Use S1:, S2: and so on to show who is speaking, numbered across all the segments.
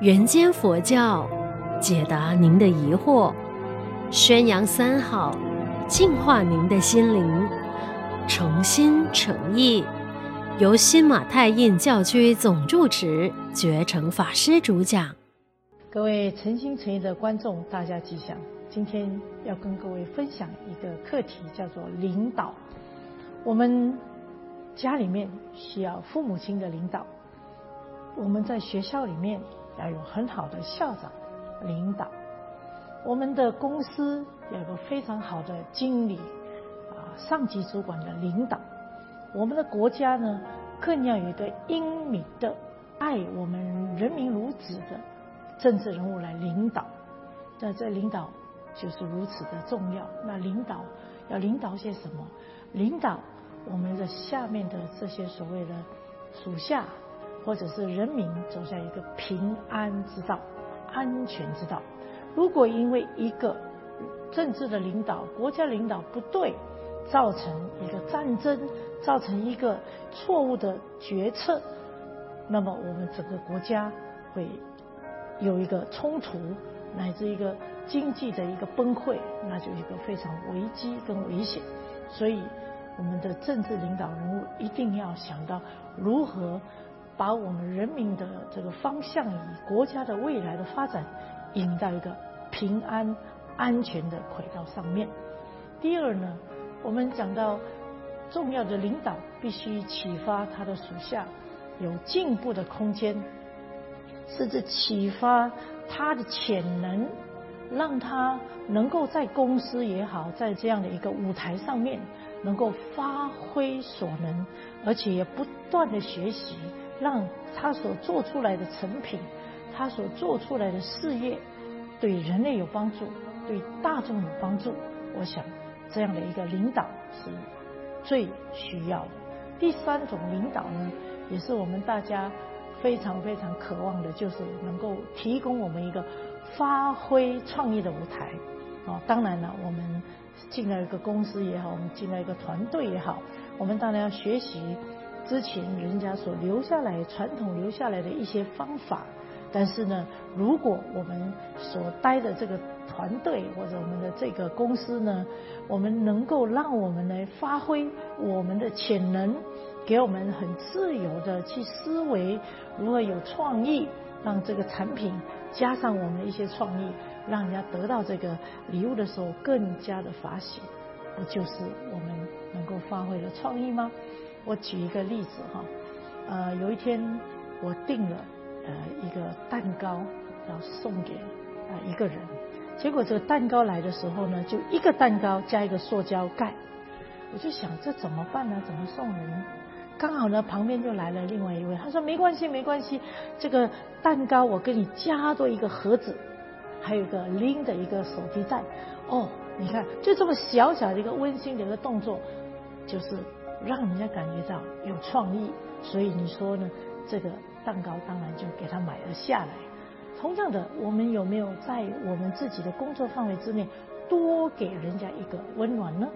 S1: 人间佛教，解答您的疑惑，宣扬三好，净化您的心灵，诚心诚意，由新马泰印教区总住持觉诚法师主讲。
S2: 各位诚心诚意的观众，大家吉祥。今天要跟各位分享一个课题，叫做领导。我们家里面需要父母亲的领导，我们在学校里面要有很好的校长领导，我们的公司有个非常好的经理啊，上级主管的领导，我们的国家呢，更要有一个英明的爱我们人民如子的政治人物来领导。那这领导。就是如此的重要。那领导要领导些什么？领导我们的下面的这些所谓的属下，或者是人民，走向一个平安之道、安全之道。如果因为一个政治的领导、国家领导不对，造成一个战争，造成一个错误的决策，那么我们整个国家会有一个冲突。乃至一个经济的一个崩溃，那就一个非常危机跟危险。所以，我们的政治领导人物一定要想到如何把我们人民的这个方向，以国家的未来的发展引到一个平安安全的轨道上面。第二呢，我们讲到重要的领导必须启发他的属下有进步的空间，甚至启发。他的潜能，让他能够在公司也好，在这样的一个舞台上面，能够发挥所能，而且也不断的学习，让他所做出来的成品，他所做出来的事业，对人类有帮助，对大众有帮助。我想，这样的一个领导是最需要的。第三种领导呢，也是我们大家。非常非常渴望的，就是能够提供我们一个发挥创意的舞台。哦，当然了，我们进了一个公司也好，我们进了一个团队也好，我们当然要学习之前人家所留下来、传统留下来的一些方法。但是呢，如果我们所待的这个团队或者我们的这个公司呢，我们能够让我们来发挥我们的潜能。给我们很自由的去思维，如何有创意，让这个产品加上我们的一些创意，让人家得到这个礼物的时候更加的发喜，不就是我们能够发挥的创意吗？我举一个例子哈，呃，有一天我订了呃一个蛋糕要送给啊一个人，结果这个蛋糕来的时候呢，就一个蛋糕加一个塑胶盖，我就想这怎么办呢？怎么送人？刚好呢，旁边就来了另外一位，他说没关系，没关系，这个蛋糕我给你加多一个盒子，还有一个拎的一个手提袋。哦，你看，就这么小小的一个温馨的一个动作，就是让人家感觉到有创意。所以你说呢，这个蛋糕当然就给他买了下来。同样的，我们有没有在我们自己的工作范围之内多给人家一个温暖呢？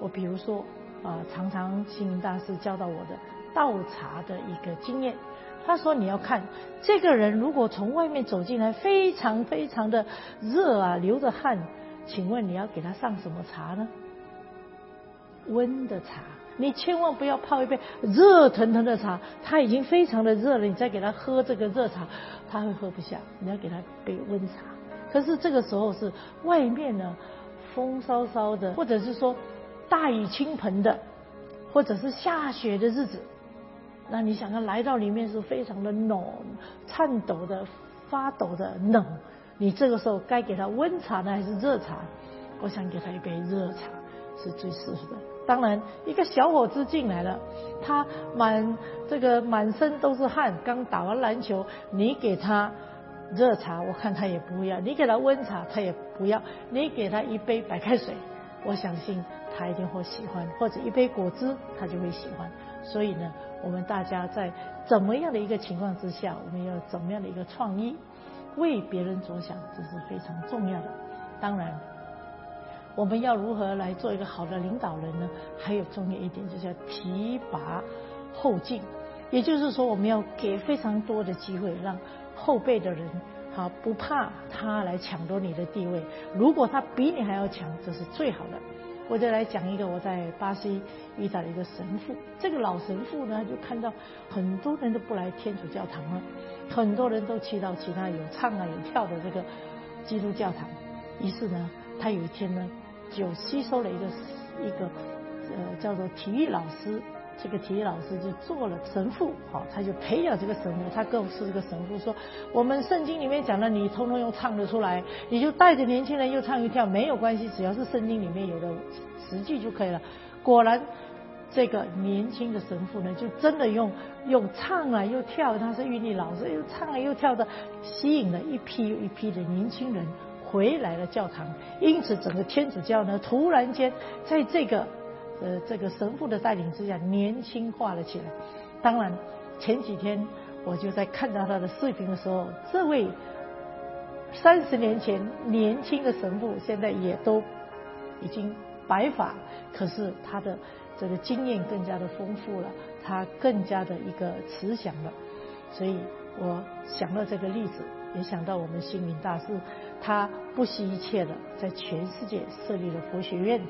S2: 我比如说。啊，常常星云大师教导我的倒茶的一个经验。他说：“你要看这个人，如果从外面走进来，非常非常的热啊，流着汗，请问你要给他上什么茶呢？温的茶。你千万不要泡一杯热腾腾的茶，他已经非常的热了，你再给他喝这个热茶，他会喝不下。你要给他杯温茶。可是这个时候是外面呢，风骚骚的，或者是说。”大雨倾盆的，或者是下雪的日子，那你想他来到里面是非常的冷，颤抖的、发抖的冷。你这个时候该给他温茶呢，还是热茶？我想给他一杯热茶是最适合的。当然，一个小伙子进来了，他满这个满身都是汗，刚打完篮球，你给他热茶，我看他也不要；你给他温茶，他也不要；你给他一杯白开水，我相信。他一定会喜欢，或者一杯果汁，他就会喜欢。所以呢，我们大家在怎么样的一个情况之下，我们要怎么样的一个创意，为别人着想，这是非常重要的。当然，我们要如何来做一个好的领导人呢？还有重要一点，就是要提拔后进。也就是说，我们要给非常多的机会，让后辈的人，好不怕他来抢夺你的地位。如果他比你还要强，这是最好的。我再来讲一个我在巴西遇到的一个神父。这个老神父呢，就看到很多人都不来天主教堂了，很多人都去到其他有唱啊有跳的这个基督教堂。于是呢，他有一天呢，就吸收了一个一个呃叫做体育老师。这个体育老师就做了神父，好，他就培养这个神父。他告诉这个神父说：“我们圣经里面讲的，你通通又唱得出来，你就带着年轻人又唱又跳，没有关系，只要是圣经里面有的词句就可以了。”果然，这个年轻的神父呢，就真的用用唱啊又跳，他是韵律老师，又唱啊又跳的，吸引了一批又一批的年轻人回来了教堂。因此，整个天主教呢，突然间在这个。呃，这个神父的带领之下，年轻化了起来。当然，前几天我就在看到他的视频的时候，这位三十年前年轻的神父，现在也都已经白发，可是他的这个经验更加的丰富了，他更加的一个慈祥了。所以我想到这个例子，也想到我们星云大师，他不惜一切的在全世界设立了佛学院。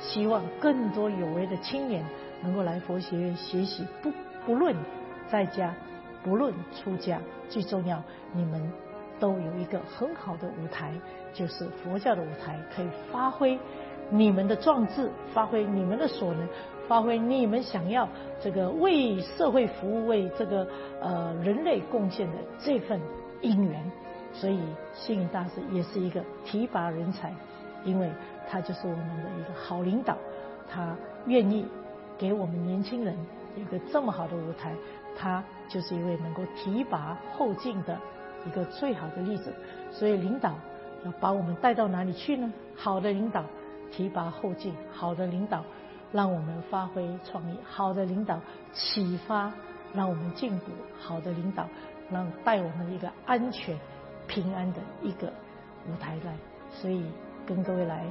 S2: 希望更多有为的青年能够来佛学院学习，不不论在家，不论出家，最重要你们都有一个很好的舞台，就是佛教的舞台，可以发挥你们的壮志，发挥你们的所能，发挥你们想要这个为社会服务、为这个呃人类贡献的这份因缘。所以星云大师也是一个提拔人才，因为。他就是我们的一个好领导，他愿意给我们年轻人一个这么好的舞台，他就是一位能够提拔后进的一个最好的例子。所以领导要把我们带到哪里去呢？好的领导提拔后进，好的领导让我们发挥创意，好的领导启发让我们进步，好的领导能带我们一个安全平安的一个舞台来。所以跟各位来。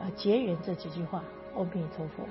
S2: 啊，结缘这几句话，阿弥陀佛。